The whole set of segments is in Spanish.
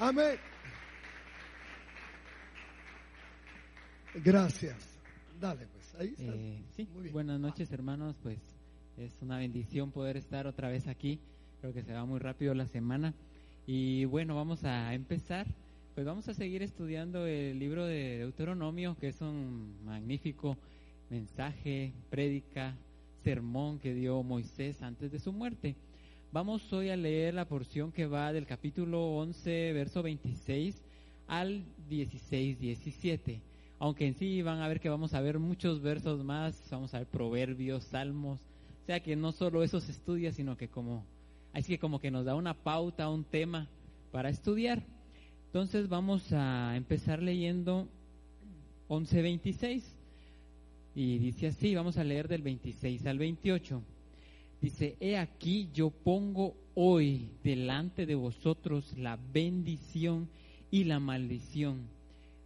Amén. Gracias. Dale, pues. Ahí está. Eh, sí, Muy bien. buenas noches hermanos, pues es una bendición poder estar otra vez aquí, creo que se va muy rápido la semana y bueno, vamos a empezar, pues vamos a seguir estudiando el libro de Deuteronomio, que es un magnífico mensaje, prédica, sermón que dio Moisés antes de su muerte. Vamos hoy a leer la porción que va del capítulo 11, verso 26 al 16, 17 aunque en sí van a ver que vamos a ver muchos versos más, vamos a ver proverbios, salmos, o sea que no solo eso se estudia, sino que como, así que como que nos da una pauta, un tema para estudiar. Entonces vamos a empezar leyendo 11.26 y dice así, vamos a leer del 26 al 28. Dice, he aquí yo pongo hoy delante de vosotros la bendición y la maldición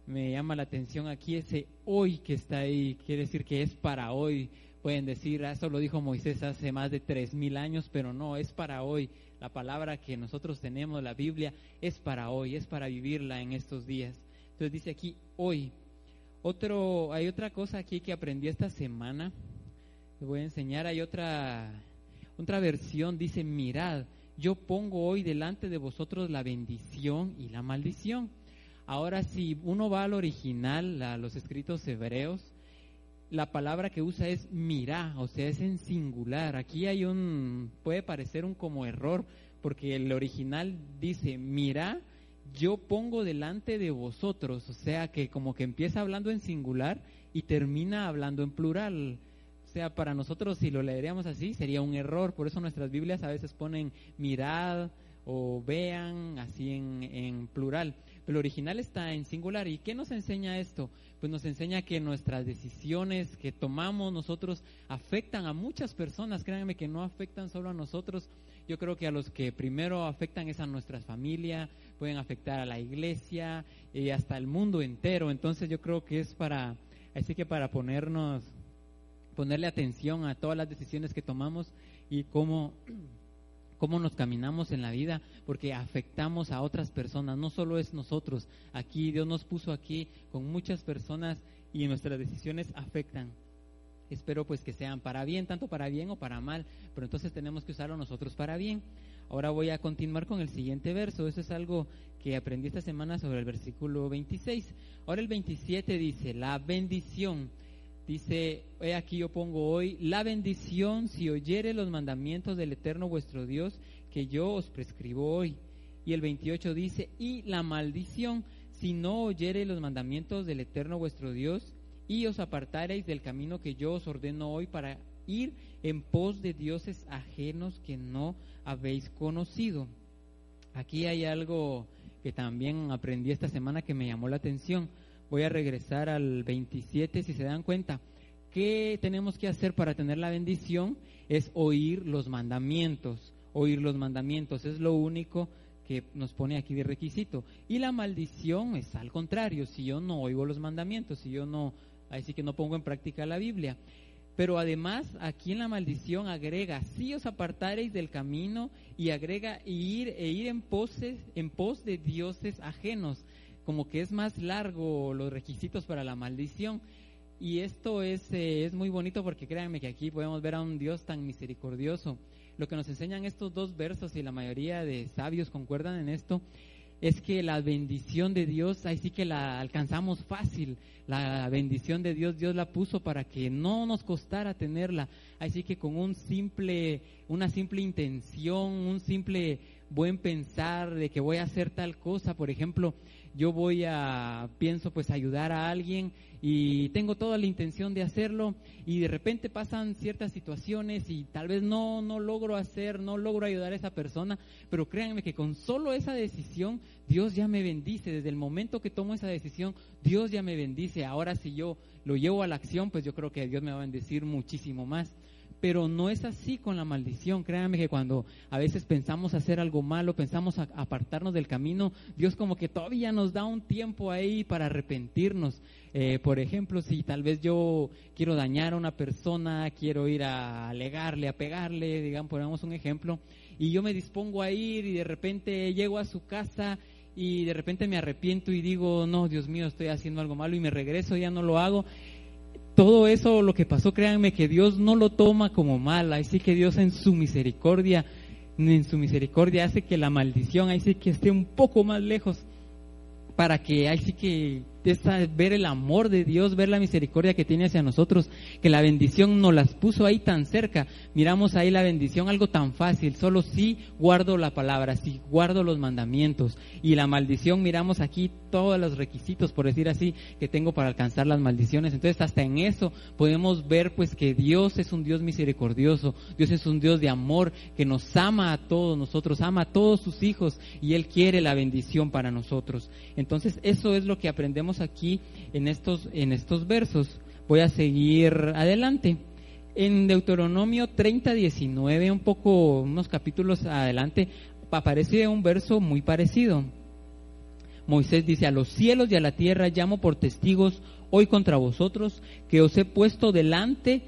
me llama la atención aquí ese hoy que está ahí, quiere decir que es para hoy. Pueden decir, "Ah, eso lo dijo Moisés hace más de tres mil años, pero no, es para hoy. La palabra que nosotros tenemos, la Biblia, es para hoy, es para vivirla en estos días. Entonces dice aquí, hoy. Otro, hay otra cosa aquí que aprendí esta semana. Les voy a enseñar, hay otra, otra versión, dice, mirad, yo pongo hoy delante de vosotros la bendición y la maldición. Ahora, si uno va al original, a los escritos hebreos, la palabra que usa es mirá, o sea, es en singular. Aquí hay un, puede parecer un como error, porque el original dice mirá, yo pongo delante de vosotros, o sea, que como que empieza hablando en singular y termina hablando en plural. Sea, para nosotros si lo leeríamos así sería un error, por eso nuestras Biblias a veces ponen mirad o vean así en, en plural. Pero el original está en singular. ¿Y qué nos enseña esto? Pues nos enseña que nuestras decisiones que tomamos nosotros afectan a muchas personas. Créanme que no afectan solo a nosotros. Yo creo que a los que primero afectan es a nuestra familia, pueden afectar a la iglesia y hasta el mundo entero. Entonces yo creo que es para, así que para ponernos, ponerle atención a todas las decisiones que tomamos y cómo cómo nos caminamos en la vida, porque afectamos a otras personas, no solo es nosotros, aquí Dios nos puso aquí con muchas personas y nuestras decisiones afectan. Espero pues que sean para bien, tanto para bien o para mal, pero entonces tenemos que usarlo nosotros para bien. Ahora voy a continuar con el siguiente verso, eso es algo que aprendí esta semana sobre el versículo 26. Ahora el 27 dice, la bendición Dice, he aquí yo pongo hoy la bendición si oyere los mandamientos del Eterno vuestro Dios que yo os prescribo hoy. Y el 28 dice, y la maldición si no oyere los mandamientos del Eterno vuestro Dios y os apartareis del camino que yo os ordeno hoy para ir en pos de dioses ajenos que no habéis conocido. Aquí hay algo que también aprendí esta semana que me llamó la atención voy a regresar al 27, si se dan cuenta. ¿Qué tenemos que hacer para tener la bendición? Es oír los mandamientos. Oír los mandamientos es lo único que nos pone aquí de requisito. Y la maldición es al contrario, si yo no oigo los mandamientos, si yo no, así que no pongo en práctica la Biblia. Pero además, aquí en la maldición agrega, si os apartareis del camino y agrega ir e ir en poses, en pos de dioses ajenos como que es más largo los requisitos para la maldición. Y esto es, eh, es muy bonito porque créanme que aquí podemos ver a un Dios tan misericordioso. Lo que nos enseñan estos dos versos y la mayoría de sabios concuerdan en esto es que la bendición de Dios, ahí sí que la alcanzamos fácil. La bendición de Dios, Dios la puso para que no nos costara tenerla. Así que con un simple, una simple intención, un simple buen pensar de que voy a hacer tal cosa. Por ejemplo, yo voy a, pienso pues ayudar a alguien y tengo toda la intención de hacerlo y de repente pasan ciertas situaciones y tal vez no, no logro hacer, no logro ayudar a esa persona, pero créanme que con solo esa decisión Dios ya me bendice. Desde el momento que tomo esa decisión, Dios ya me bendice. Ahora si yo lo llevo a la acción, pues yo creo que Dios me va a bendecir muchísimo más pero no es así con la maldición. Créanme que cuando a veces pensamos hacer algo malo, pensamos apartarnos del camino, Dios como que todavía nos da un tiempo ahí para arrepentirnos. Eh, por ejemplo, si tal vez yo quiero dañar a una persona, quiero ir a alegarle, a pegarle, digamos, ponemos un ejemplo, y yo me dispongo a ir y de repente llego a su casa y de repente me arrepiento y digo, no, Dios mío, estoy haciendo algo malo y me regreso, ya no lo hago todo eso, lo que pasó, créanme que Dios no lo toma como mal, así que Dios en su misericordia, en su misericordia hace que la maldición, ahí sí que esté un poco más lejos, para que ahí sí que ver el amor de Dios, ver la misericordia que tiene hacia nosotros, que la bendición nos las puso ahí tan cerca. Miramos ahí la bendición, algo tan fácil, solo si guardo la palabra, si guardo los mandamientos. Y la maldición, miramos aquí todos los requisitos, por decir así, que tengo para alcanzar las maldiciones. Entonces, hasta en eso podemos ver pues que Dios es un Dios misericordioso, Dios es un Dios de amor, que nos ama a todos nosotros, ama a todos sus hijos y Él quiere la bendición para nosotros. Entonces, eso es lo que aprendemos aquí en estos, en estos versos. Voy a seguir adelante. En Deuteronomio 30, 19, un poco, unos capítulos adelante, aparece un verso muy parecido. Moisés dice, a los cielos y a la tierra llamo por testigos hoy contra vosotros, que os he puesto delante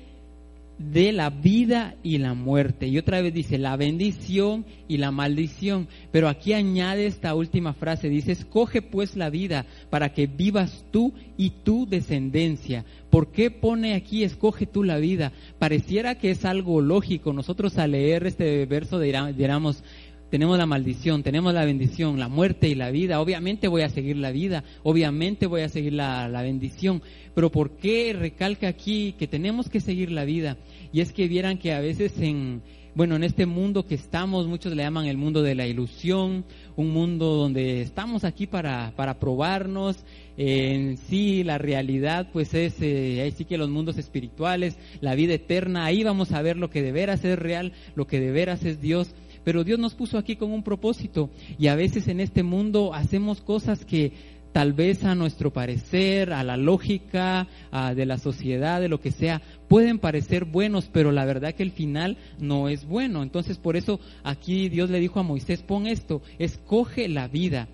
de la vida y la muerte. Y otra vez dice la bendición y la maldición. Pero aquí añade esta última frase, dice, escoge pues la vida para que vivas tú y tu descendencia. ¿Por qué pone aquí, escoge tú la vida? Pareciera que es algo lógico. Nosotros al leer este verso diríamos, tenemos la maldición, tenemos la bendición, la muerte y la vida. Obviamente voy a seguir la vida, obviamente voy a seguir la, la, bendición. Pero ¿por qué recalca aquí que tenemos que seguir la vida? Y es que vieran que a veces en, bueno, en este mundo que estamos, muchos le llaman el mundo de la ilusión, un mundo donde estamos aquí para, para probarnos, en sí la realidad pues es, eh, ahí sí que los mundos espirituales, la vida eterna, ahí vamos a ver lo que de veras es real, lo que de veras es Dios pero Dios nos puso aquí con un propósito y a veces en este mundo hacemos cosas que tal vez a nuestro parecer, a la lógica de la sociedad, de lo que sea, pueden parecer buenos, pero la verdad que el final no es bueno. Entonces por eso aquí Dios le dijo a Moisés, pon esto, escoge la vida.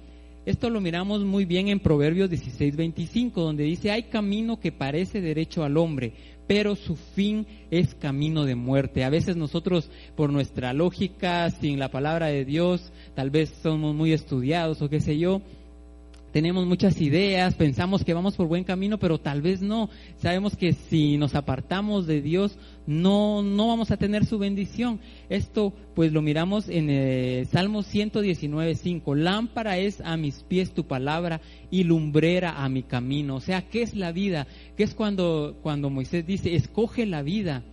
Esto lo miramos muy bien en Proverbios 16, 25, donde dice, hay camino que parece derecho al hombre, pero su fin es camino de muerte. A veces nosotros, por nuestra lógica, sin la palabra de Dios, tal vez somos muy estudiados o qué sé yo, tenemos muchas ideas, pensamos que vamos por buen camino, pero tal vez no. Sabemos que si nos apartamos de Dios, no, no vamos a tener su bendición. Esto, pues lo miramos en el Salmo 119, 5. Lámpara es a mis pies tu palabra y lumbrera a mi camino. O sea, ¿qué es la vida? ¿Qué es cuando, cuando Moisés dice, escoge la vida?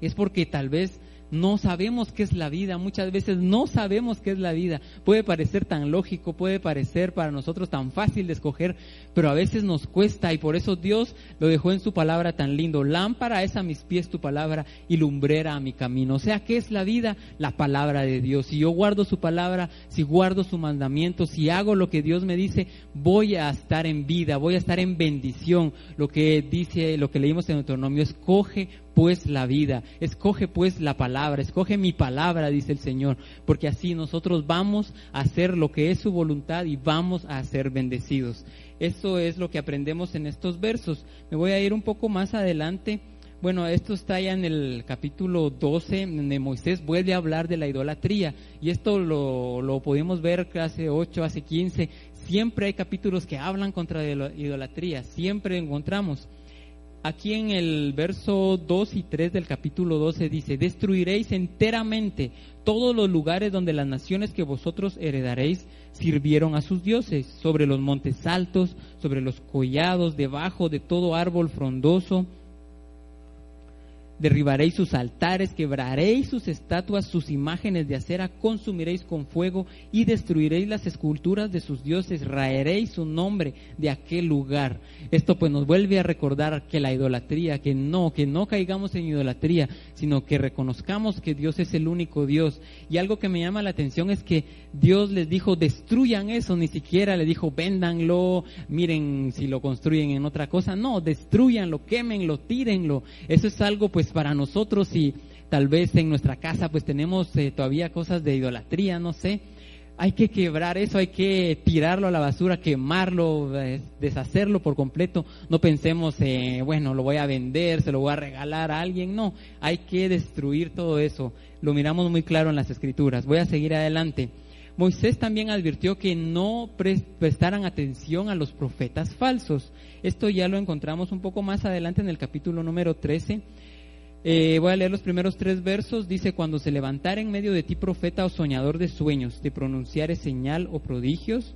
Es porque tal vez no sabemos qué es la vida, muchas veces no sabemos qué es la vida. Puede parecer tan lógico, puede parecer para nosotros tan fácil de escoger, pero a veces nos cuesta y por eso Dios lo dejó en su palabra tan lindo. Lámpara es a mis pies tu palabra y lumbrera a mi camino. O sea, ¿qué es la vida? La palabra de Dios. Si yo guardo su palabra, si guardo su mandamiento, si hago lo que Dios me dice, voy a estar en vida, voy a estar en bendición. Lo que dice, lo que leímos en Deuteronomio, escoge pues la vida, escoge pues la palabra, escoge mi palabra, dice el Señor, porque así nosotros vamos a hacer lo que es su voluntad y vamos a ser bendecidos. Eso es lo que aprendemos en estos versos. Me voy a ir un poco más adelante. Bueno, esto está ya en el capítulo 12, donde Moisés vuelve a hablar de la idolatría. Y esto lo, lo podemos ver hace 8, hace 15. Siempre hay capítulos que hablan contra la idolatría, siempre encontramos. Aquí en el verso 2 y 3 del capítulo 12 dice, destruiréis enteramente todos los lugares donde las naciones que vosotros heredaréis sirvieron a sus dioses, sobre los montes altos, sobre los collados, debajo de todo árbol frondoso. Derribaréis sus altares, quebraréis sus estatuas, sus imágenes de acera, consumiréis con fuego y destruiréis las esculturas de sus dioses, raeréis su nombre de aquel lugar. Esto pues nos vuelve a recordar que la idolatría, que no, que no caigamos en idolatría, sino que reconozcamos que Dios es el único Dios. Y algo que me llama la atención es que Dios les dijo, destruyan eso, ni siquiera le dijo, véndanlo, miren si lo construyen en otra cosa. No, destruyanlo, quémenlo, tírenlo. Eso es algo pues para nosotros y tal vez en nuestra casa pues tenemos eh, todavía cosas de idolatría, no sé. Hay que quebrar eso, hay que tirarlo a la basura, quemarlo, eh, deshacerlo por completo. No pensemos, eh, bueno, lo voy a vender, se lo voy a regalar a alguien. No, hay que destruir todo eso. Lo miramos muy claro en las escrituras. Voy a seguir adelante. Moisés también advirtió que no prestaran atención a los profetas falsos. Esto ya lo encontramos un poco más adelante en el capítulo número 13 eh, voy a leer los primeros tres versos. Dice, cuando se levantara en medio de ti profeta o soñador de sueños, de pronunciare señal o prodigios,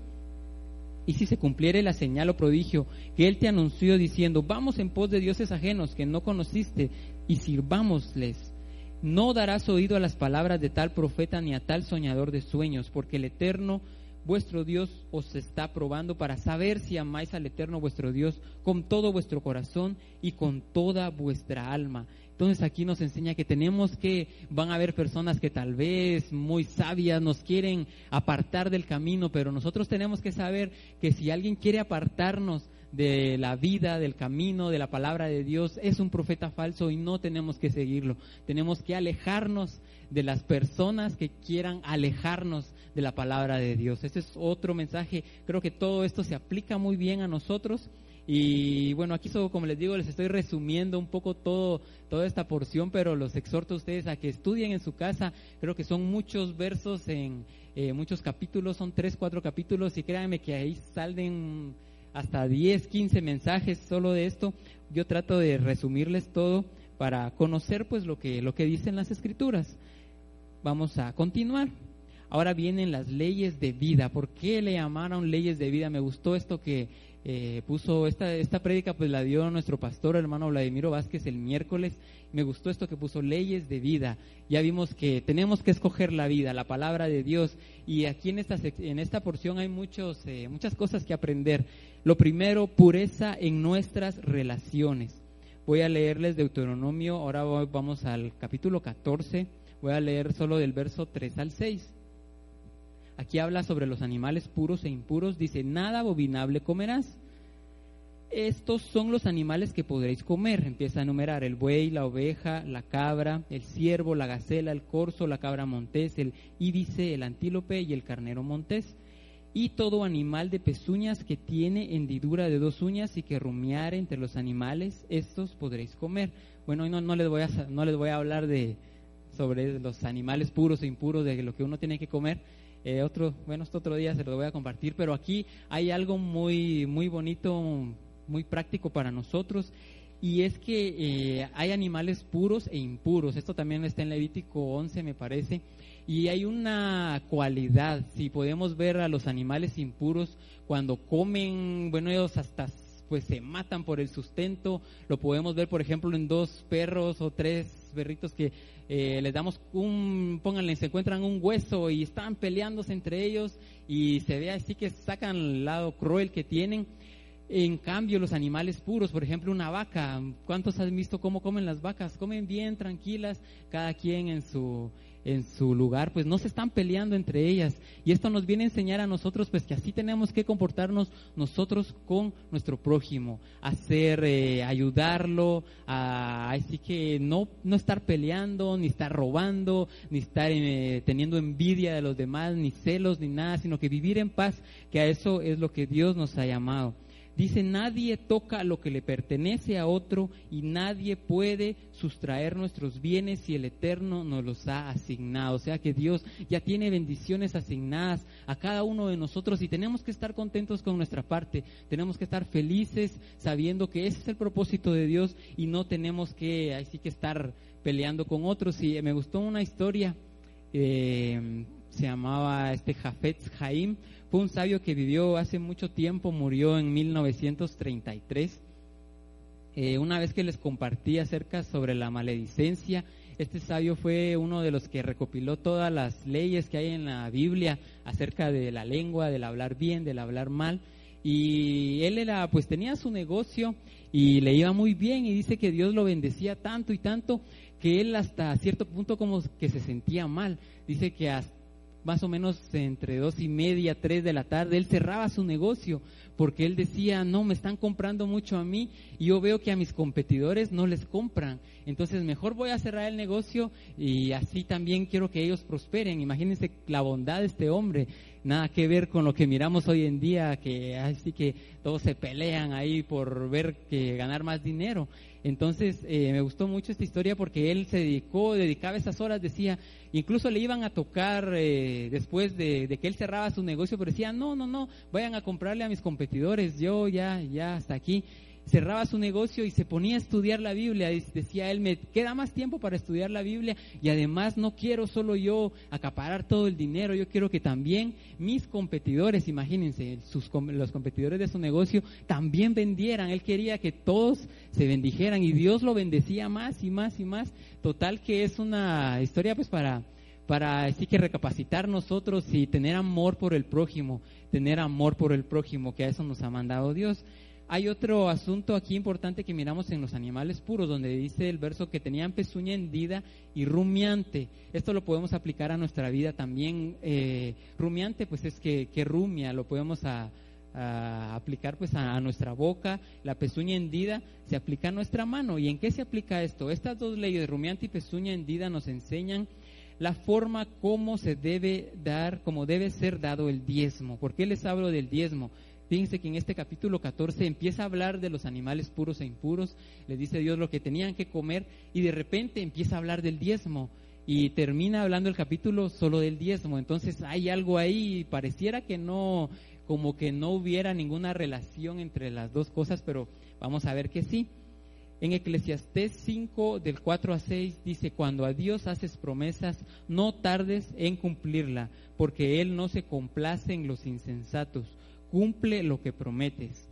y si se cumpliere la señal o prodigio que él te anunció diciendo, vamos en pos de dioses ajenos que no conociste y sirvámosles, no darás oído a las palabras de tal profeta ni a tal soñador de sueños, porque el Eterno vuestro Dios os está probando para saber si amáis al Eterno vuestro Dios con todo vuestro corazón y con toda vuestra alma. Entonces aquí nos enseña que tenemos que, van a haber personas que tal vez muy sabias nos quieren apartar del camino, pero nosotros tenemos que saber que si alguien quiere apartarnos de la vida, del camino, de la palabra de Dios, es un profeta falso y no tenemos que seguirlo. Tenemos que alejarnos de las personas que quieran alejarnos de la palabra de Dios. Ese es otro mensaje. Creo que todo esto se aplica muy bien a nosotros y bueno, aquí solo, como les digo, les estoy resumiendo un poco todo, toda esta porción, pero los exhorto a ustedes a que estudien en su casa. Creo que son muchos versos en eh, muchos capítulos, son tres, cuatro capítulos, y créanme que ahí salen hasta 10, 15 mensajes solo de esto. Yo trato de resumirles todo para conocer pues lo que, lo que dicen las escrituras. Vamos a continuar. Ahora vienen las leyes de vida. ¿Por qué le llamaron leyes de vida? Me gustó esto que eh, puso esta, esta prédica, pues la dio nuestro pastor, hermano Vladimiro Vázquez, el miércoles. Me gustó esto que puso leyes de vida. Ya vimos que tenemos que escoger la vida, la palabra de Dios. Y aquí en esta, en esta porción hay muchos, eh, muchas cosas que aprender. Lo primero, pureza en nuestras relaciones. Voy a leerles Deuteronomio, ahora vamos al capítulo 14, voy a leer solo del verso 3 al 6. Aquí habla sobre los animales puros e impuros. Dice, nada abominable comerás. Estos son los animales que podréis comer. Empieza a enumerar el buey, la oveja, la cabra, el ciervo, la gacela, el corzo, la cabra montés, el ídice, el antílope y el carnero montés. Y todo animal de pezuñas que tiene hendidura de dos uñas y que rumiare entre los animales, estos podréis comer. Bueno, hoy no, no, les, voy a, no les voy a hablar de, sobre los animales puros e impuros, de lo que uno tiene que comer, eh, otro, bueno, este otro día se lo voy a compartir, pero aquí hay algo muy, muy bonito, muy práctico para nosotros y es que eh, hay animales puros e impuros. Esto también está en Levítico 11, me parece. Y hay una cualidad, si podemos ver a los animales impuros cuando comen, bueno, ellos hasta pues se matan por el sustento. Lo podemos ver, por ejemplo, en dos perros o tres perritos que eh, les damos un, pónganle, se encuentran un hueso y están peleándose entre ellos y se ve así que sacan el lado cruel que tienen. En cambio, los animales puros, por ejemplo, una vaca, ¿cuántos han visto cómo comen las vacas? Comen bien, tranquilas, cada quien en su, en su lugar, pues no se están peleando entre ellas. Y esto nos viene a enseñar a nosotros, pues que así tenemos que comportarnos nosotros con nuestro prójimo, hacer, eh, ayudarlo, a, así que no, no estar peleando, ni estar robando, ni estar eh, teniendo envidia de los demás, ni celos, ni nada, sino que vivir en paz, que a eso es lo que Dios nos ha llamado. Dice, nadie toca lo que le pertenece a otro y nadie puede sustraer nuestros bienes si el Eterno nos los ha asignado. O sea que Dios ya tiene bendiciones asignadas a cada uno de nosotros y tenemos que estar contentos con nuestra parte. Tenemos que estar felices sabiendo que ese es el propósito de Dios y no tenemos que, que estar peleando con otros. Y me gustó una historia, eh, se llamaba este Jafetz Haim fue un sabio que vivió hace mucho tiempo, murió en 1933. eh, una vez que les compartí acerca sobre la maledicencia, este sabio fue uno de los que recopiló todas las leyes que hay en la Biblia acerca de la lengua, del hablar bien, del hablar mal. Y él era, pues tenía su negocio y le iba muy bien y dice que Dios lo bendecía tanto y tanto que él hasta cierto punto como que se sentía mal. Dice que hasta más o menos entre dos y media, tres de la tarde, él cerraba su negocio porque él decía, no, me están comprando mucho a mí y yo veo que a mis competidores no les compran. Entonces mejor voy a cerrar el negocio y así también quiero que ellos prosperen. Imagínense la bondad de este hombre nada que ver con lo que miramos hoy en día, que así que todos se pelean ahí por ver que ganar más dinero. Entonces eh, me gustó mucho esta historia porque él se dedicó, dedicaba esas horas, decía, incluso le iban a tocar eh, después de, de, que él cerraba su negocio, pero decía, no, no, no, vayan a comprarle a mis competidores, yo ya, ya hasta aquí cerraba su negocio y se ponía a estudiar la Biblia. Decía él, me queda más tiempo para estudiar la Biblia y además no quiero solo yo acaparar todo el dinero, yo quiero que también mis competidores, imagínense, sus, los competidores de su negocio también vendieran. Él quería que todos se bendijeran y Dios lo bendecía más y más y más. Total que es una historia pues para para así que recapacitar nosotros y tener amor por el prójimo, tener amor por el prójimo, que a eso nos ha mandado Dios. Hay otro asunto aquí importante que miramos en los animales puros, donde dice el verso que tenían pezuña hendida y rumiante. Esto lo podemos aplicar a nuestra vida también. Eh, rumiante, pues es que, rumia, lo podemos aplicar pues a, nuestra boca. La pezuña hendida se aplica a nuestra mano. ¿Y en qué se aplica esto? Estas dos leyes, rumiante y pezuña hendida, nos enseñan la forma como se debe dar, como debe ser dado el diezmo. ¿Por qué les hablo del diezmo? Fíjense que en este capítulo 14 empieza a hablar de los animales puros e impuros, le dice Dios lo que tenían que comer y de repente empieza a hablar del diezmo y termina hablando el capítulo solo del diezmo. Entonces hay algo ahí, pareciera que no, como que no hubiera ninguna relación entre las dos cosas, pero vamos a ver que sí. En Eclesiastés 5 del 4 a 6 dice, cuando a Dios haces promesas, no tardes en cumplirla, porque Él no se complace en los insensatos cumple lo que prometes.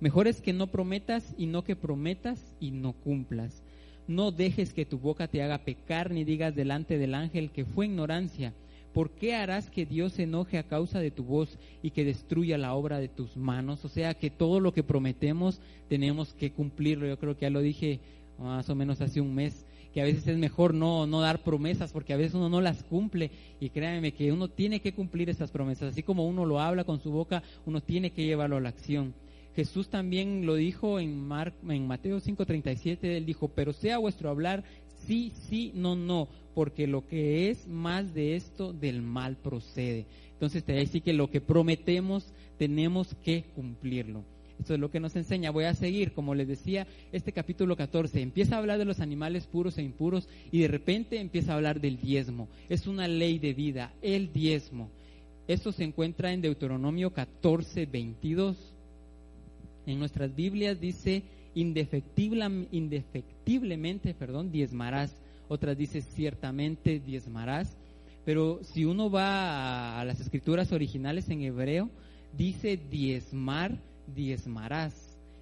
Mejor es que no prometas y no que prometas y no cumplas. No dejes que tu boca te haga pecar ni digas delante del ángel que fue ignorancia. ¿Por qué harás que Dios se enoje a causa de tu voz y que destruya la obra de tus manos? O sea que todo lo que prometemos tenemos que cumplirlo. Yo creo que ya lo dije más o menos hace un mes que a veces es mejor no, no dar promesas porque a veces uno no las cumple y créanme que uno tiene que cumplir esas promesas, así como uno lo habla con su boca, uno tiene que llevarlo a la acción. Jesús también lo dijo en, Mar, en Mateo 5:37, él dijo, pero sea vuestro hablar sí, sí, no, no, porque lo que es más de esto del mal procede. Entonces te decir que lo que prometemos tenemos que cumplirlo. Esto es lo que nos enseña. Voy a seguir, como les decía, este capítulo 14. Empieza a hablar de los animales puros e impuros y de repente empieza a hablar del diezmo. Es una ley de vida, el diezmo. Esto se encuentra en Deuteronomio 14, 22. En nuestras Biblias dice indefectiblemente, perdón, diezmarás. Otras dice ciertamente diezmarás. Pero si uno va a, las escrituras originales en hebreo, dice diezmar diezmarás.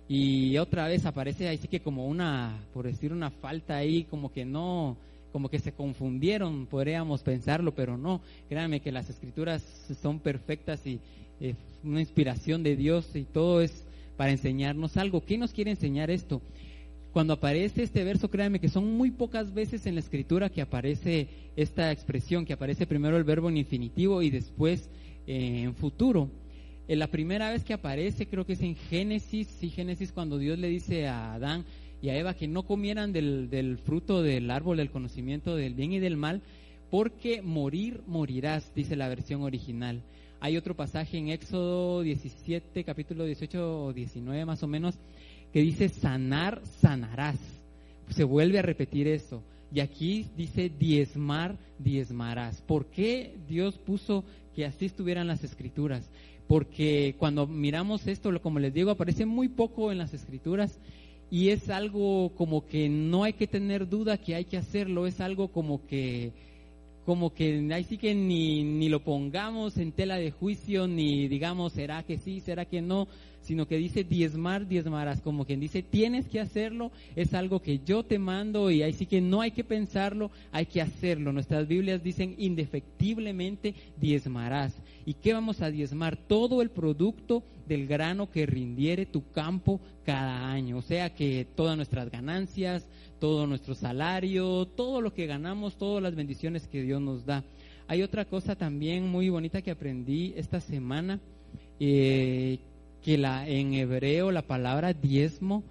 Y otra vez aparece ahí sí que como una, por decir una falta ahí, como que no, como que se confundieron, podríamos pensarlo, pero no. Créanme que las escrituras son perfectas y es una inspiración de Dios y todo es para enseñarnos algo. ¿Qué nos quiere enseñar esto? Cuando aparece este verso, créanme que son muy pocas veces en la escritura que aparece esta expresión, que aparece primero el verbo en infinitivo y después eh, en futuro la primera vez que aparece, creo que es en Génesis, sí, Génesis cuando Dios le dice a Adán y a Eva que no comieran del, del fruto del árbol del conocimiento del bien y del mal, porque morir, morirás, dice la versión original. Hay otro pasaje en Éxodo 17, capítulo 18 o 19 más o menos, que dice sanar, sanarás. Se vuelve a repetir eso. Y aquí dice diezmar, diezmarás. ¿Por qué Dios puso que así estuvieran las escrituras? porque cuando miramos esto, como les digo, aparece muy poco en las escrituras y es algo como que no hay que tener duda que hay que hacerlo, es algo como que como que ahí sí que ni, ni lo pongamos en tela de juicio, ni digamos, será que sí, será que no, sino que dice diezmar, diezmarás, como quien dice tienes que hacerlo, es algo que yo te mando y ahí sí que no hay que pensarlo, hay que hacerlo. Nuestras Biblias dicen indefectiblemente diezmarás. ¿Y qué vamos a diezmar? Todo el producto del grano que rindiere tu campo cada año. O sea que todas nuestras ganancias, todo nuestro salario, todo lo que ganamos, todas las bendiciones que Dios nos da. Hay otra cosa también muy bonita que aprendí esta semana, eh, que la, en hebreo la palabra diezmo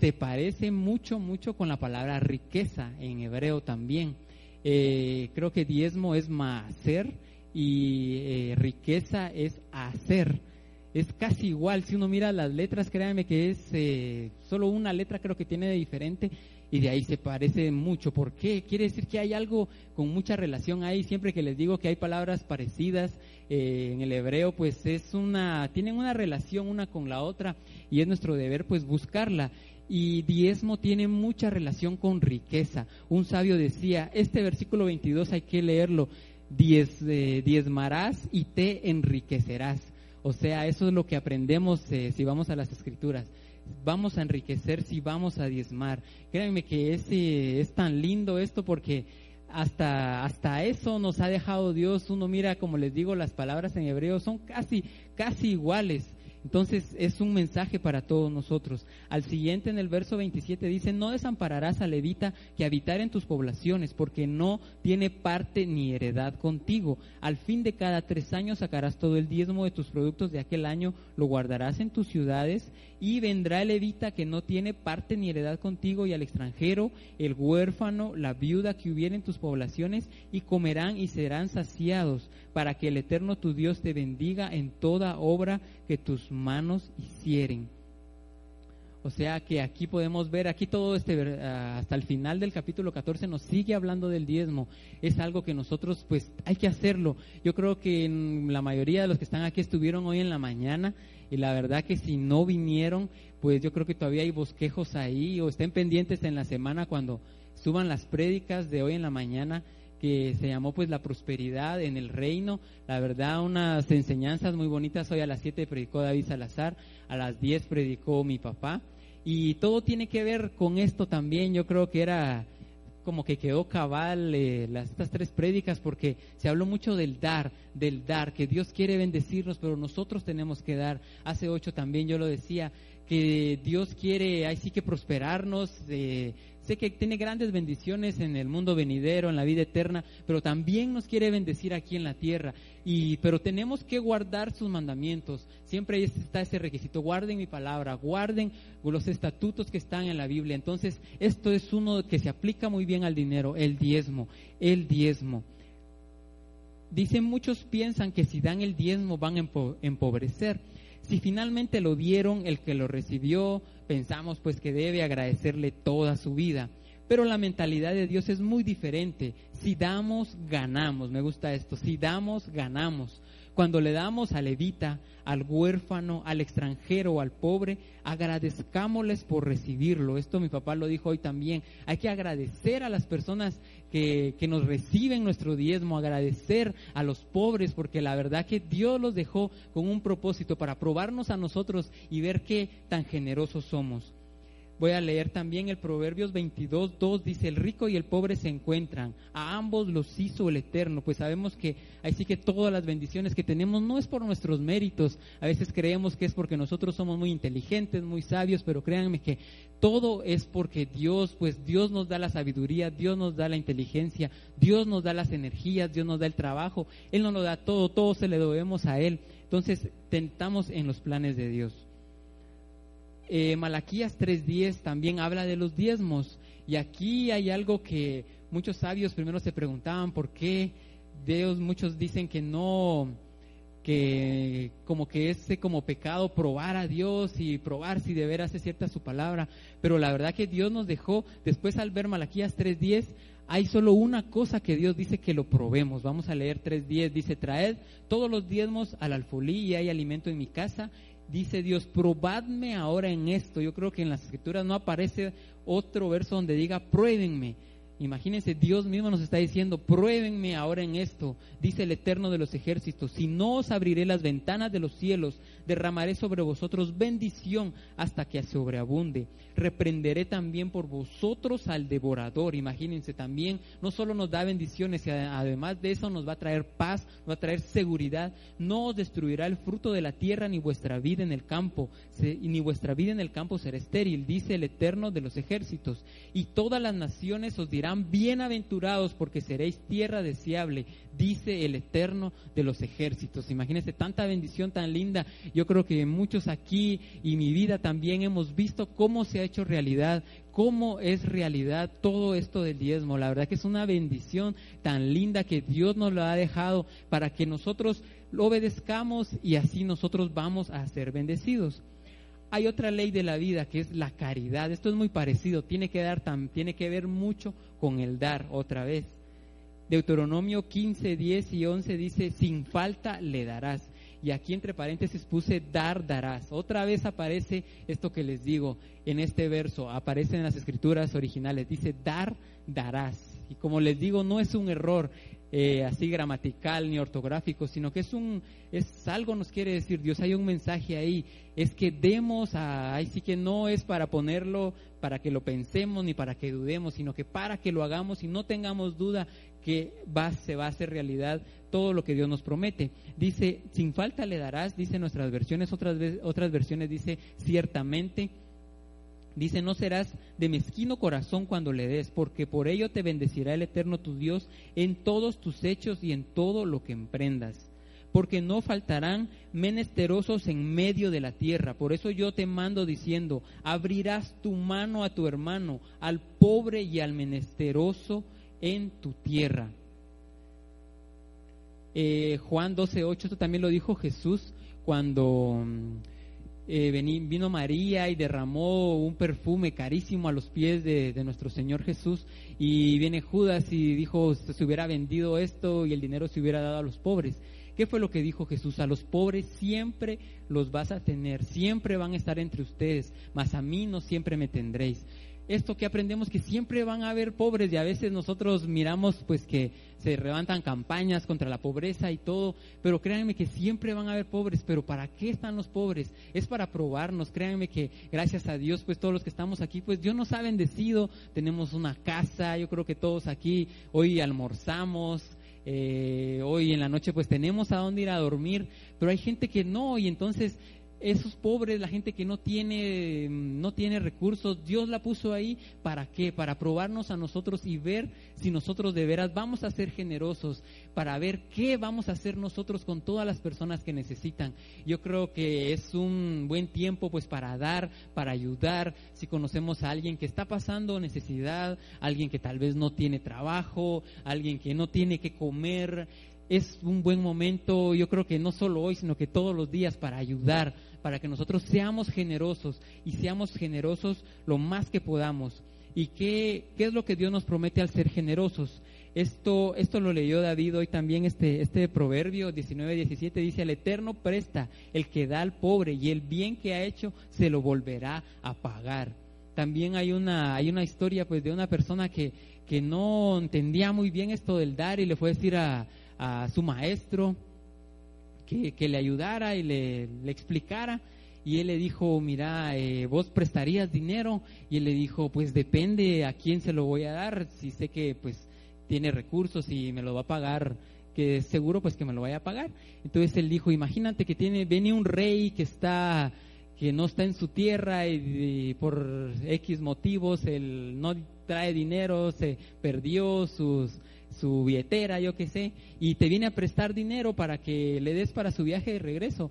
se parece mucho, mucho con la palabra riqueza en hebreo también. Eh, creo que diezmo es maaser y eh, riqueza es hacer. Es casi igual, si uno mira las letras, créanme que es solo una letra creo que tiene de diferente, y de ahí se parece mucho. ¿Por qué? Quiere decir que hay algo con mucha relación ahí. Siempre que les digo que hay palabras parecidas eh, en el hebreo, pues es una, tienen una relación una con la otra y es nuestro deber pues buscarla. Y diezmo tiene mucha relación con riqueza. Un sabio decía, este versículo 22 hay que leerlo, Diez, eh, diezmarás y te enriquecerás. O sea, eso es lo que aprendemos eh, si vamos a las escrituras vamos a enriquecer si vamos a diezmar. Créanme que ese, es tan lindo esto porque hasta, hasta eso nos ha dejado Dios. Uno mira, como les digo, las palabras en hebreo son casi, casi iguales. Entonces es un mensaje para todos nosotros. Al siguiente en el verso 27 dice, no desampararás a levita que habitar en tus poblaciones, porque no tiene parte ni heredad contigo. Al fin de cada tres años sacarás todo el diezmo de tus productos de aquel año, lo guardarás en tus ciudades, y vendrá el levita que no tiene parte ni heredad contigo, y al extranjero, el huérfano, la viuda que hubiera en tus poblaciones, y comerán y serán saciados, para que el Eterno tu Dios te bendiga en toda obra que tus manos hicieren. O sea que aquí podemos ver, aquí todo este, ah, hasta el final del capítulo 14 nos sigue hablando del diezmo. Es algo que nosotros pues hay que hacerlo. Yo creo que la mayoría de los que están aquí estuvieron hoy en la mañana y la verdad que si no vinieron, pues yo creo que todavía hay bosquejos ahí o estén pendientes en la semana cuando suban las prédicas de hoy en la mañana que se llamó pues la prosperidad en el reino. La verdad, unas enseñanzas muy bonitas. Hoy a las 7 predicó David Salazar, a las 10 predicó mi papá. Y todo tiene que ver con esto también. Yo creo que era como que quedó cabal eh, las, estas tres prédicas porque se habló mucho del dar, del dar, que Dios quiere bendecirnos, pero nosotros tenemos que dar. Hace ocho también yo lo decía, que Dios quiere, ahí sí que prosperarnos. Eh, sé que tiene grandes bendiciones en el mundo venidero, en la vida eterna, pero también nos quiere bendecir aquí en la tierra. Y, pero tenemos que guardar sus mandamientos. Siempre está ese requisito. Guarden mi palabra, guarden los estatutos que están en la Biblia. Entonces, esto es uno que se aplica muy bien al dinero, el diezmo, el diezmo. Dicen muchos piensan que si dan el diezmo van a empobrecer. Si finalmente lo dieron, el que lo recibió, pensamos pues que debe agradecerle toda su vida. Pero la mentalidad de Dios es muy diferente. Si damos, ganamos. Me gusta esto. Si damos, ganamos. Cuando le damos a levita, al huérfano, al extranjero al pobre, agradezcámosles por recibirlo. Esto mi papá lo dijo hoy también. Hay que agradecer a las personas que, que nos reciben nuestro diezmo, agradecer a los pobres, porque la verdad que Dios los dejó con un propósito para probarnos a nosotros y ver qué tan generosos somos. Voy a leer también el Proverbios 22, 2, dice, el rico y el pobre se encuentran, a ambos los hizo el Eterno, pues sabemos que ahí sí que todas las bendiciones que tenemos no es por nuestros méritos, a veces creemos que es porque nosotros somos muy inteligentes, muy sabios, pero créanme que todo es porque Dios, pues Dios nos da la sabiduría, Dios nos da la inteligencia, Dios nos da las energías, Dios nos da el trabajo, Él nos lo da todo, todo se le debemos a Él. Entonces, tentamos en los planes de Dios. Eh, Malaquías 3.10 también habla de los diezmos. Y aquí hay algo que muchos sabios primero se preguntaban por qué Dios, muchos dicen que no, que como que es como pecado probar a Dios y probar si de veras es cierta su palabra. Pero la verdad que Dios nos dejó, después al ver Malaquías 3.10, hay solo una cosa que Dios dice que lo probemos. Vamos a leer 3.10. Dice, traed todos los diezmos al alfolí y hay alimento en mi casa dice Dios, probadme ahora en esto. Yo creo que en las escrituras no aparece otro verso donde diga, pruébenme. Imagínense, Dios mismo nos está diciendo, pruébenme ahora en esto, dice el Eterno de los ejércitos, si no os abriré las ventanas de los cielos, derramaré sobre vosotros bendición hasta que sobreabunde. Reprenderé también por vosotros al devorador. Imagínense, también no solo nos da bendiciones, además de eso nos va a traer paz, nos va a traer seguridad. No os destruirá el fruto de la tierra ni vuestra vida en el campo, ni vuestra vida en el campo será estéril, dice el Eterno de los ejércitos. Y todas las naciones os dirán, bienaventurados porque seréis tierra deseable, dice el Eterno de los ejércitos. Imagínense tanta bendición tan linda. Yo creo que muchos aquí y mi vida también hemos visto cómo se ha hecho realidad, cómo es realidad todo esto del diezmo. La verdad que es una bendición tan linda que Dios nos lo ha dejado para que nosotros lo obedezcamos y así nosotros vamos a ser bendecidos hay otra ley de la vida que es la caridad. Esto es muy parecido, tiene que, dar, tiene que ver mucho con el dar otra vez. Deuteronomio 15, 10 y 11 dice, sin falta le darás. Y aquí entre paréntesis puse dar, darás. Otra vez aparece esto que les digo en este verso, aparece en las escrituras originales, dice dar, darás. Y como les digo, no es un error, eh, así gramatical ni ortográfico, sino que es un es algo nos quiere decir Dios. Hay un mensaje ahí, es que demos ahí sí que no es para ponerlo para que lo pensemos ni para que dudemos, sino que para que lo hagamos y no tengamos duda que va, se va a hacer realidad todo lo que Dios nos promete. Dice, sin falta le darás, dice nuestras versiones, otras, otras versiones dice, ciertamente Dice, no serás de mezquino corazón cuando le des, porque por ello te bendecirá el Eterno tu Dios en todos tus hechos y en todo lo que emprendas. Porque no faltarán menesterosos en medio de la tierra. Por eso yo te mando diciendo, abrirás tu mano a tu hermano, al pobre y al menesteroso en tu tierra. Eh, Juan 12.8, esto también lo dijo Jesús cuando mm, eh, vino María y derramó un perfume carísimo a los pies de, nuestro Señor Jesús y viene Judas y dijo, se hubiera vendido esto y el dinero se hubiera dado a los pobres. ¿Qué fue lo que dijo Jesús? A los pobres siempre los vas a tener, siempre van a estar entre ustedes, mas a mí no siempre me tendréis esto que aprendemos que siempre van a haber pobres y a veces nosotros miramos pues que se levantan campañas contra la pobreza y todo, pero créanme que siempre van a haber pobres, pero ¿para qué están los pobres? Es para probarnos, créanme que gracias a Dios pues todos los que estamos aquí pues Dios nos ha bendecido, tenemos una casa, yo creo que todos aquí hoy almorzamos, eh, hoy en la noche pues tenemos a dónde ir a dormir, pero hay gente que no y entonces esos pobres, la gente que no tiene, no tiene recursos, Dios la puso ahí para qué? Para probarnos a nosotros y ver si nosotros de veras vamos a ser generosos, para ver qué vamos a hacer nosotros con todas las personas que necesitan. Yo creo que es un buen tiempo pues para dar, para ayudar, si conocemos a alguien que está pasando necesidad, alguien que tal vez no tiene trabajo, alguien que no tiene que comer, es un buen momento, yo creo que no solo hoy, sino que todos los días para ayudar, para que nosotros seamos generosos y seamos generosos lo más que podamos. ¿Y qué, qué es lo que Dios nos promete al ser generosos? Esto, esto lo leyó David hoy también, este, este proverbio 19-17 dice, el Eterno presta el que da al pobre y el bien que ha hecho se lo volverá a pagar. También hay una, hay una historia pues de una persona que, que no entendía muy bien esto del dar y le fue a decir a, a su maestro que, le ayudara y le, explicara. Y él le dijo, mira, eh, vos prestarías dinero. Y él le dijo, pues depende a quién se lo voy a dar. Si sé que pues tiene recursos y me lo va a pagar, que seguro pues que me lo vaya a pagar. Entonces él dijo, imagínate que tiene, viene un rey que está que no está en su tierra y, por X motivos él no trae dinero, se perdió sus su billetera, yo qué sé, y te viene a prestar dinero para que le des para su viaje de regreso.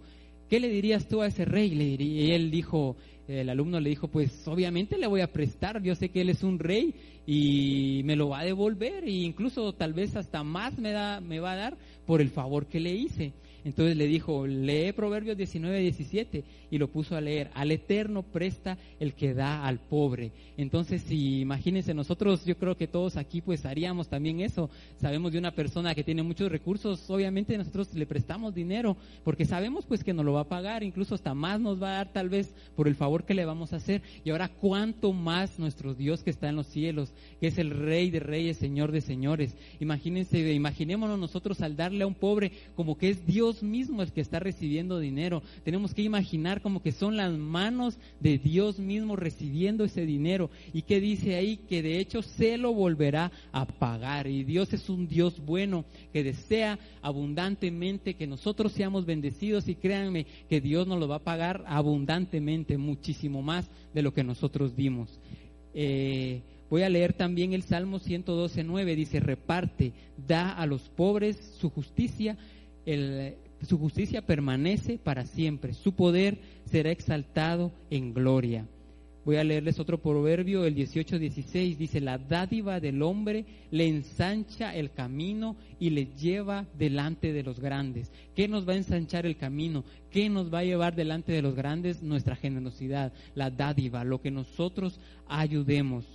¿Qué le dirías tú a ese rey? Le y él dijo, el alumno le dijo, pues obviamente le voy a prestar, yo sé que él es un rey y me lo va a devolver e incluso tal vez hasta más me, da, me va a dar por el favor que le hice. Entonces le dijo, lee Proverbios 19, 17 y lo puso a leer. Al eterno presta el que da al pobre. Entonces, si imagínense, nosotros yo creo que todos aquí pues haríamos también eso. Sabemos de una persona que tiene muchos recursos, obviamente nosotros le prestamos dinero porque sabemos pues que nos lo va a pagar, incluso hasta más nos va a dar tal vez por el favor que le vamos a hacer. Y ahora, ¿cuánto más nuestro Dios que está en los cielos, que es el Rey de Reyes, Señor de Señores? Imagínense, imaginémonos nosotros al darle a un pobre como que es Dios mismo el que está recibiendo dinero. Tenemos que imaginar como que son las manos de Dios mismo recibiendo ese dinero. ¿Y que dice ahí? Que de hecho se lo volverá a pagar. Y Dios es un Dios bueno que desea abundantemente que nosotros seamos bendecidos y créanme que Dios nos lo va a pagar abundantemente, muchísimo más de lo que nosotros dimos. Eh, voy a leer también el Salmo 112.9, dice, reparte, da a los pobres su justicia, el, su justicia permanece para siempre, su poder será exaltado en gloria. Voy a leerles otro proverbio, el 18-16, dice, la dádiva del hombre le ensancha el camino y le lleva delante de los grandes. ¿Qué nos va a ensanchar el camino? ¿Qué nos va a llevar delante de los grandes? Nuestra generosidad, la dádiva, lo que nosotros ayudemos.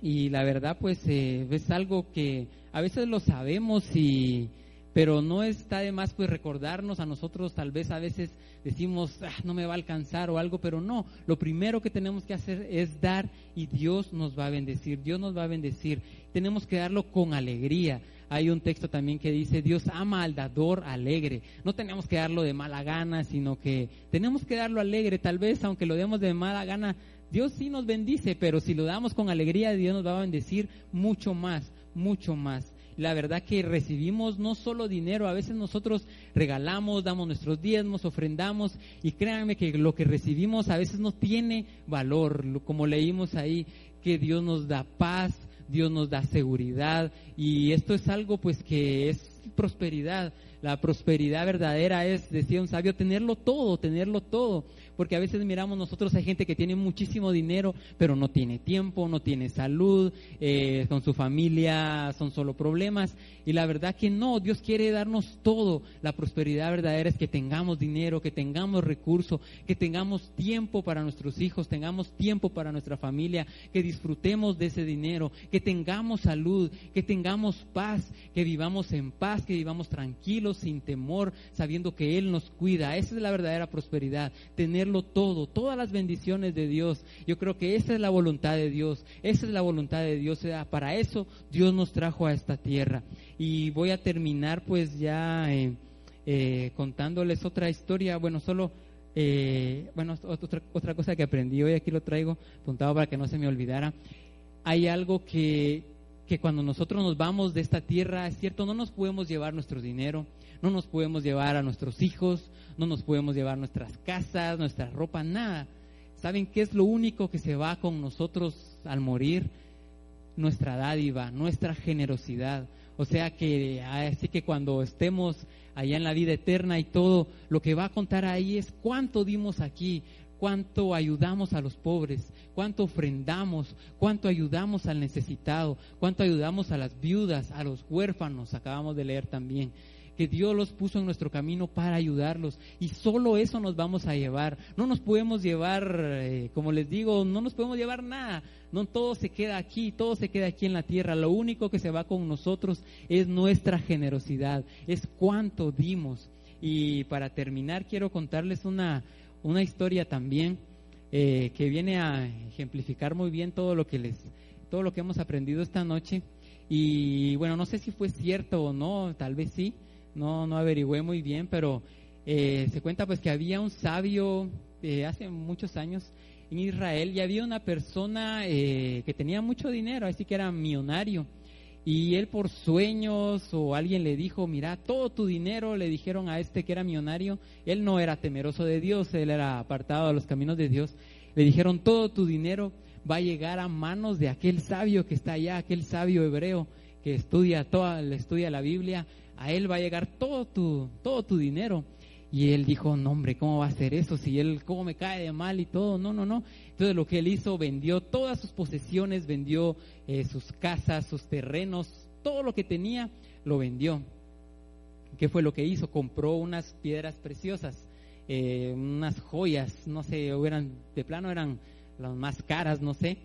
Y la verdad, pues eh, es algo que a veces lo sabemos y pero no está de más pues recordarnos a nosotros, tal vez a veces decimos, ah, no me va a alcanzar o algo, pero no, lo primero que tenemos que hacer es dar y Dios nos va a bendecir, Dios nos va a bendecir, tenemos que darlo con alegría. Hay un texto también que dice, Dios ama al dador alegre. No tenemos que darlo de mala gana, sino que tenemos que darlo alegre. Tal vez, aunque lo demos de mala gana, Dios sí nos bendice, pero si lo damos con alegría, Dios nos va a bendecir mucho más, mucho más la verdad que recibimos no solo dinero, a veces nosotros regalamos, damos nuestros diezmos, ofrendamos y créanme que lo que recibimos a veces no tiene valor, como leímos ahí, que Dios nos da paz, Dios nos da seguridad y esto es algo pues que es prosperidad. La prosperidad verdadera es, decía un sabio, tenerlo todo, tenerlo todo porque a veces miramos nosotros hay gente que tiene muchísimo dinero, pero no tiene tiempo, no tiene salud, eh, con su familia son solo problemas. Y la verdad que no, Dios quiere darnos todo. La prosperidad verdadera es que tengamos dinero, que tengamos recursos, que tengamos tiempo para nuestros hijos, tengamos tiempo para nuestra familia, que disfrutemos de ese dinero, que tengamos salud, que tengamos paz, que vivamos en paz, que vivamos tranquilos, sin temor, sabiendo que Él nos cuida. Esa es la verdadera prosperidad, tener todo, todas las bendiciones de Dios. Yo creo que esa es la voluntad de Dios, esa es la voluntad de Dios. Para eso Dios nos trajo a esta tierra. Y voy a terminar pues ya eh, eh, contándoles otra historia, bueno, solo... Eh, bueno, otra, otra cosa que aprendí hoy, aquí lo traigo apuntado para que no se me olvidara. Hay algo que, que cuando nosotros nos vamos de esta tierra, es cierto, no nos podemos llevar nuestro dinero, no nos podemos llevar a nuestros hijos, no nos podemos llevar nuestras casas, nuestra ropa, nada. ¿Saben qué es lo único que se va con nosotros al morir? Nuestra dádiva, nuestra generosidad. O sea que, así que cuando estemos allá en la vida eterna y todo, lo que va a contar ahí es cuánto dimos aquí, cuánto ayudamos a los pobres, cuánto ofrendamos, cuánto ayudamos al necesitado, cuánto ayudamos a las viudas, a los huérfanos, acabamos de leer también que Dios los puso en nuestro camino para ayudarlos. Y solo eso nos vamos a llevar. No nos podemos llevar, eh, como les digo, no nos podemos llevar nada. No todo se queda aquí, todo se queda aquí en la tierra. Lo único que se va con nosotros es nuestra generosidad, es cuánto dimos. Y para terminar, quiero contarles una, una historia también eh, que viene a ejemplificar muy bien todo lo que les, todo lo que hemos aprendido esta noche. Y bueno, no sé si fue cierto o no, tal vez sí, no, no averigüé muy bien, pero eh, se cuenta pues que había un sabio eh, hace muchos años en Israel y había una persona eh, que tenía mucho dinero, así que era millonario. Y él por sueños o alguien le dijo, mira, todo tu dinero, le dijeron a este que era millonario, él no era temeroso de Dios, él era apartado de los caminos de Dios, le dijeron, todo tu dinero va a llegar a manos de aquel sabio que está allá, aquel sabio hebreo que estudia toda, estudia la Biblia, a él va a llegar todo tu, todo tu dinero. Y él dijo, no hombre, ¿cómo va a ser eso? Si él, ¿cómo me cae de mal y todo? No, no, no. Entonces lo que él hizo, vendió todas sus posesiones, vendió eh, sus casas, sus terrenos, todo lo que tenía, lo vendió. ¿Qué fue lo que hizo? Compró unas piedras preciosas, eh, unas joyas, no sé, eran, de plano eran las más caras, no sé.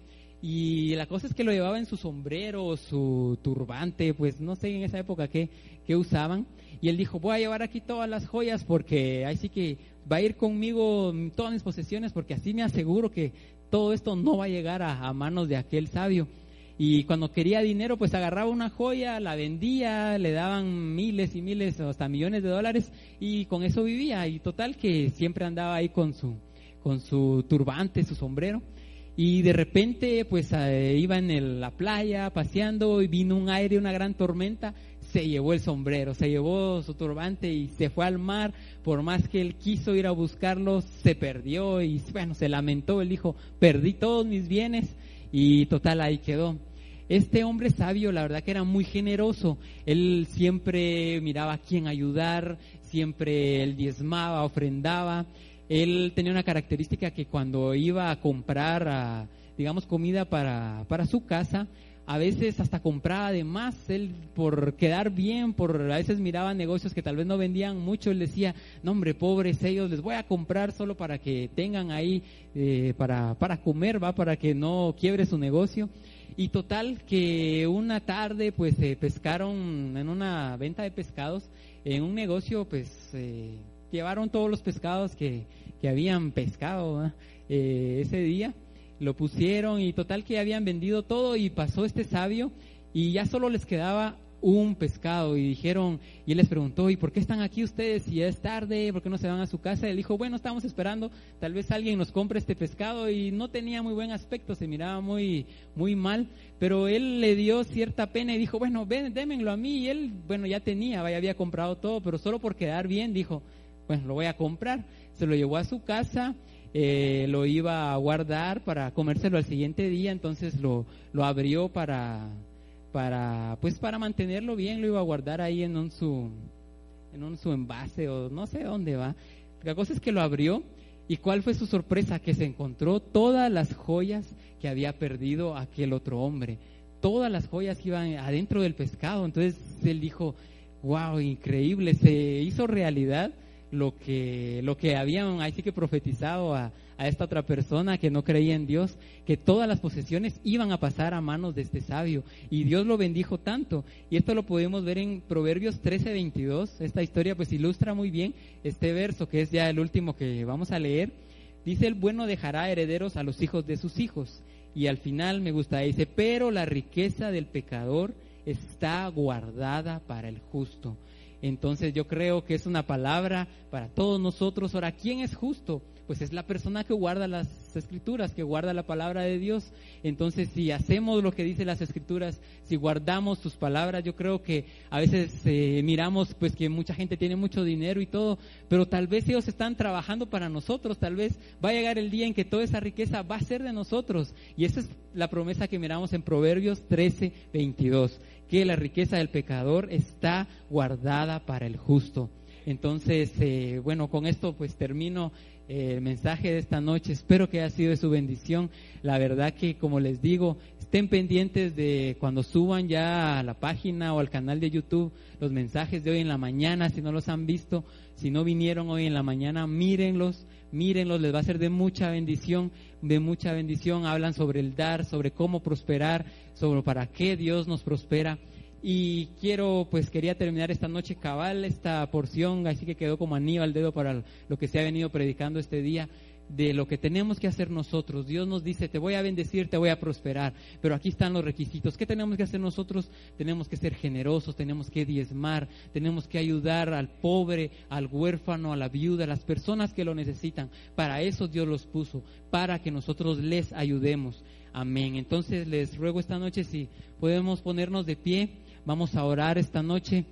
Y la cosa es que lo llevaba en su sombrero, su turbante, pues no sé en esa época qué, qué usaban. Y él dijo, voy a llevar aquí todas las joyas porque ahí sí que va a ir conmigo todas mis posesiones porque así me aseguro que todo esto no va a llegar a, manos de aquel sabio. Y cuando quería dinero, pues agarraba una joya, la vendía, le daban miles y miles hasta millones de dólares y con eso vivía. Y total que siempre andaba ahí con su, con su turbante, su sombrero. Y de repente, pues eh, iba en la playa paseando y vino un aire, una gran tormenta, se llevó el sombrero, se llevó su turbante y se fue al mar. Por más que él quiso ir a buscarlo, se perdió y bueno, se lamentó. Él dijo, perdí todos mis bienes y total ahí quedó. Este hombre sabio, la verdad que era muy generoso. Él siempre miraba a quién ayudar, siempre él diezmaba, ofrendaba. Él tenía una característica que cuando iba a comprar, digamos, comida para, para su casa, a veces hasta compraba de más, él por quedar bien, por a veces miraba negocios que tal vez no vendían mucho, él decía, no hombre, pobres ellos, les voy a comprar solo para que tengan ahí eh, para, para comer, va, para que no quiebre su negocio. Y total que una tarde pues se pescaron en una venta de pescados, en un negocio pues eh, llevaron todos los pescados que, que habían pescado eh, ese día, lo pusieron y total que habían vendido todo y pasó este sabio y ya solo les quedaba un pescado y dijeron, y él les preguntó, ¿y por qué están aquí ustedes si es tarde? ¿Por qué no se van a su casa? Y él dijo, bueno, estamos esperando, tal vez alguien nos compre este pescado y no tenía muy buen aspecto, se miraba muy, muy mal, pero él le dio cierta pena y dijo, bueno, ven, démenlo a mí y él, bueno, ya tenía, ya había comprado todo, pero solo por quedar bien dijo, bueno, lo voy a comprar. Se lo llevó a su casa, eh, lo iba a guardar para comérselo al siguiente día, entonces lo, lo abrió para para pues para mantenerlo bien lo iba a guardar ahí en un su en un su envase o no sé dónde va. La cosa es que lo abrió y cuál fue su sorpresa que se encontró todas las joyas que había perdido aquel otro hombre. Todas las joyas iban adentro del pescado. Entonces él dijo, wow, increíble, se hizo realidad lo que, lo que habían ahí sí que profetizado a, a esta otra persona que no creía en Dios, que todas las posesiones iban a pasar a manos de este sabio. Y Dios lo bendijo tanto. Y esto lo podemos ver en Proverbios 13, 22. Esta historia pues ilustra muy bien este verso, que es ya el último que vamos a leer. Dice, el bueno dejará herederos a los hijos de sus hijos. Y al final me gusta, dice, pero la riqueza del pecador está guardada para el justo. Entonces yo creo que es una palabra para todos nosotros. Ahora, ¿quién es justo? Pues es la persona que guarda las escrituras, que guarda la palabra de Dios. Entonces, si hacemos lo que dicen las escrituras, si guardamos sus palabras, yo creo que a veces eh, miramos pues que mucha gente tiene mucho dinero y todo, pero tal vez ellos están trabajando para nosotros, tal vez va a llegar el día en que toda esa riqueza va a ser de nosotros. Y esa es la promesa que miramos en Proverbios 13, 22 que la riqueza del pecador está guardada para el justo. Entonces, eh, bueno, con esto pues termino eh, el mensaje de esta noche. Espero que haya sido de su bendición. La verdad que, como les digo, estén pendientes de cuando suban ya a la página o al canal de YouTube los mensajes de hoy en la mañana, si no los han visto, si no vinieron hoy en la mañana, mírenlos, mírenlos, les va a ser de mucha bendición, de mucha bendición. Hablan sobre el dar, sobre cómo prosperar, sobre para qué Dios nos prospera. Y quiero, pues quería terminar esta noche cabal, esta porción, así que quedó como anillo al dedo para lo que se ha venido predicando este día, de lo que tenemos que hacer nosotros. Dios nos dice, te voy a bendecir, te voy a prosperar, pero aquí están los requisitos. ¿Qué tenemos que hacer nosotros? Tenemos que ser generosos, tenemos que diezmar, tenemos que ayudar al pobre, al huérfano, a la viuda, a las personas que lo necesitan. Para eso Dios los puso, para que nosotros les ayudemos. Amén. Entonces les ruego esta noche si podemos ponernos de pie. Vamos a orar esta noche.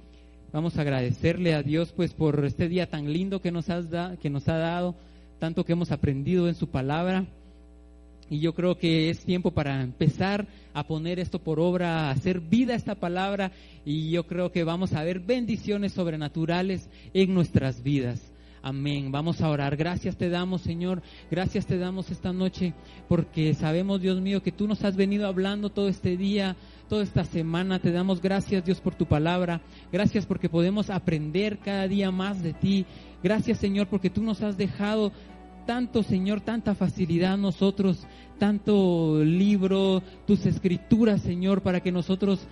Vamos a agradecerle a Dios pues por este día tan lindo que nos, has da, que nos ha dado, tanto que hemos aprendido en su palabra. Y yo creo que es tiempo para empezar a poner esto por obra, a hacer vida esta palabra. Y yo creo que vamos a ver bendiciones sobrenaturales en nuestras vidas. Amén. Vamos a orar. Gracias te damos, Señor. Gracias te damos esta noche porque sabemos, Dios mío, que tú nos has venido hablando todo este día, toda esta semana. Te damos gracias, Dios, por tu palabra. Gracias porque podemos aprender cada día más de ti. Gracias, Señor, porque tú nos has dejado tanto, Señor, tanta facilidad nosotros, tanto libro, tus escrituras, Señor, para que nosotros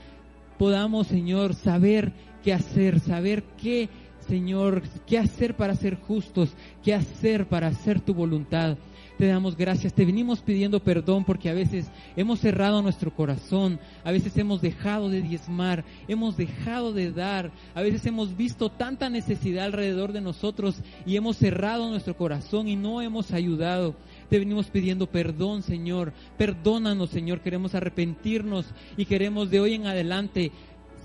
podamos, Señor, saber qué hacer, saber qué Señor, qué hacer para ser justos, qué hacer para hacer tu voluntad. Te damos gracias, te venimos pidiendo perdón porque a veces hemos cerrado nuestro corazón, a veces hemos dejado de diezmar, hemos dejado de dar, a veces hemos visto tanta necesidad alrededor de nosotros y hemos cerrado nuestro corazón y no hemos ayudado. Te venimos pidiendo perdón, Señor. Perdónanos, Señor. Queremos arrepentirnos y queremos de hoy en adelante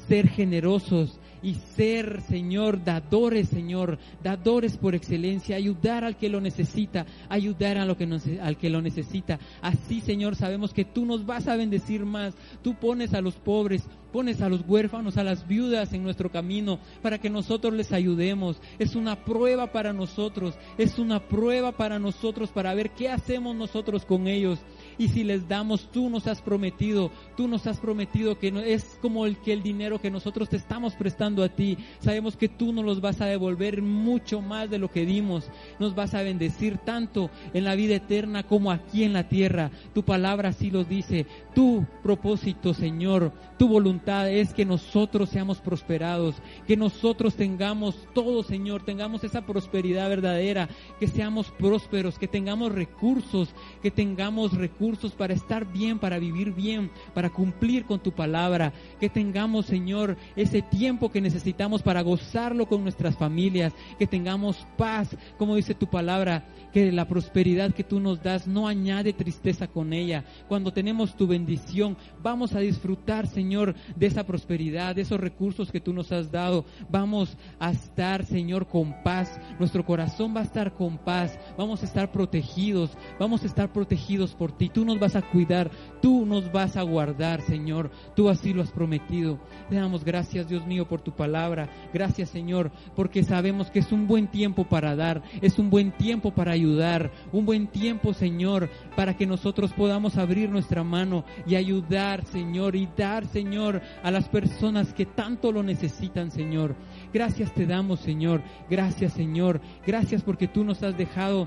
ser generosos, y ser, Señor, dadores, Señor, dadores por excelencia, ayudar al que lo necesita, ayudar a lo que al que lo necesita. Así, Señor, sabemos que tú nos vas a bendecir más. Tú pones a los pobres, pones a los huérfanos, a las viudas en nuestro camino para que nosotros les ayudemos. Es una prueba para nosotros, es una prueba para nosotros para ver qué hacemos nosotros con ellos. Y si les damos, tú nos has prometido, tú nos has prometido que es como el que el dinero que nosotros te estamos prestando a ti. Sabemos que tú nos los vas a devolver mucho más de lo que dimos. Nos vas a bendecir tanto en la vida eterna como aquí en la tierra. Tu palabra así lo dice. Tu propósito, Señor, tu voluntad es que nosotros seamos prosperados, que nosotros tengamos todo, Señor, tengamos esa prosperidad verdadera, que seamos prósperos, que tengamos recursos, que tengamos recursos recursos para estar bien, para vivir bien, para cumplir con tu palabra. Que tengamos, Señor, ese tiempo que necesitamos para gozarlo con nuestras familias. Que tengamos paz, como dice tu palabra, que la prosperidad que tú nos das no añade tristeza con ella. Cuando tenemos tu bendición, vamos a disfrutar, Señor, de esa prosperidad, de esos recursos que tú nos has dado. Vamos a estar, Señor, con paz. Nuestro corazón va a estar con paz. Vamos a estar protegidos. Vamos a estar protegidos por ti tú nos vas a cuidar, tú nos vas a guardar, Señor. Tú así lo has prometido. Te damos gracias, Dios mío, por tu palabra. Gracias, Señor, porque sabemos que es un buen tiempo para dar, es un buen tiempo para ayudar, un buen tiempo, Señor, para que nosotros podamos abrir nuestra mano y ayudar, Señor, y dar, Señor, a las personas que tanto lo necesitan, Señor. Gracias te damos, Señor. Gracias, Señor. Gracias porque tú nos has dejado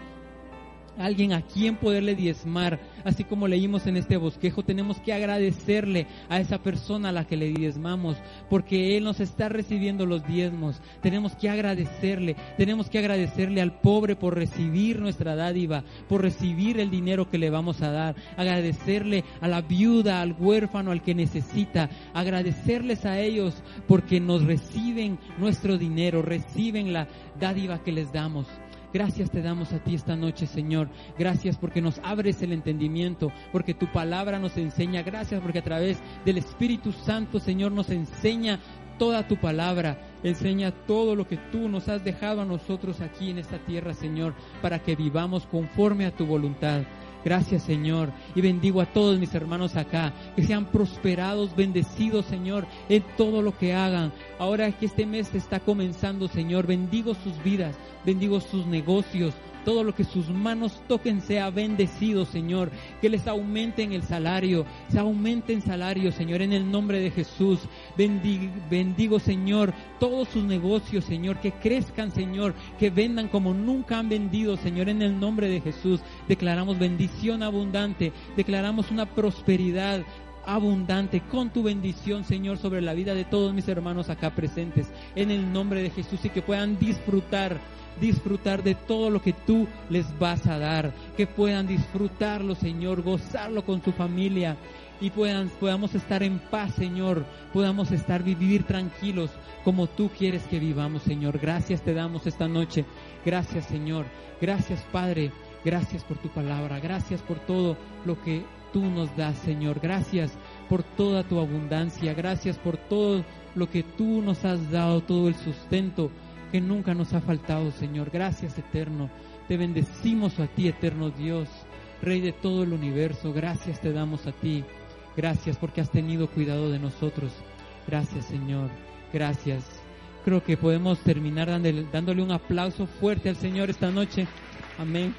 alguien a quien poderle diezmar. Así como leímos en este bosquejo, tenemos que agradecerle a esa persona a la que le diezmamos, porque Él nos está recibiendo los diezmos. Tenemos que agradecerle, tenemos que agradecerle al pobre por recibir nuestra dádiva, por recibir el dinero que le vamos a dar, agradecerle a la viuda, al huérfano, al que necesita, agradecerles a ellos porque nos reciben nuestro dinero, reciben la dádiva que les damos. Gracias te damos a ti esta noche, Señor. Gracias porque nos abres el entendimiento, porque tu palabra nos enseña. Gracias porque a través del Espíritu Santo, Señor, nos enseña toda tu palabra. Enseña todo lo que tú nos has dejado a nosotros aquí en esta tierra, Señor, para que vivamos conforme a tu voluntad. Gracias Señor. Y bendigo a todos mis hermanos acá. Que sean prosperados, bendecidos Señor en todo lo que hagan. Ahora que este mes está comenzando Señor, bendigo sus vidas, bendigo sus negocios, todo lo que sus manos toquen sea bendecido, Señor. Que les aumenten el salario, se aumenten salario, Señor, en el nombre de Jesús. Bendigo, bendigo, Señor, todos sus negocios, Señor, que crezcan, Señor, que vendan como nunca han vendido, Señor, en el nombre de Jesús. Declaramos bendición abundante, declaramos una prosperidad abundante con tu bendición, Señor, sobre la vida de todos mis hermanos acá presentes, en el nombre de Jesús, y que puedan disfrutar disfrutar de todo lo que tú les vas a dar, que puedan disfrutarlo, Señor, gozarlo con su familia y puedan, podamos estar en paz, Señor, podamos estar vivir tranquilos como tú quieres que vivamos, Señor. Gracias te damos esta noche. Gracias, Señor. Gracias, Padre. Gracias por tu palabra. Gracias por todo lo que tú nos das, Señor. Gracias por toda tu abundancia. Gracias por todo lo que tú nos has dado, todo el sustento que nunca nos ha faltado, Señor. Gracias, eterno. Te bendecimos a ti, eterno Dios, Rey de todo el universo. Gracias te damos a ti. Gracias porque has tenido cuidado de nosotros. Gracias, Señor. Gracias. creo que podemos terminar dándole, dándole un aplauso fuerte al Señor esta noche. Amén.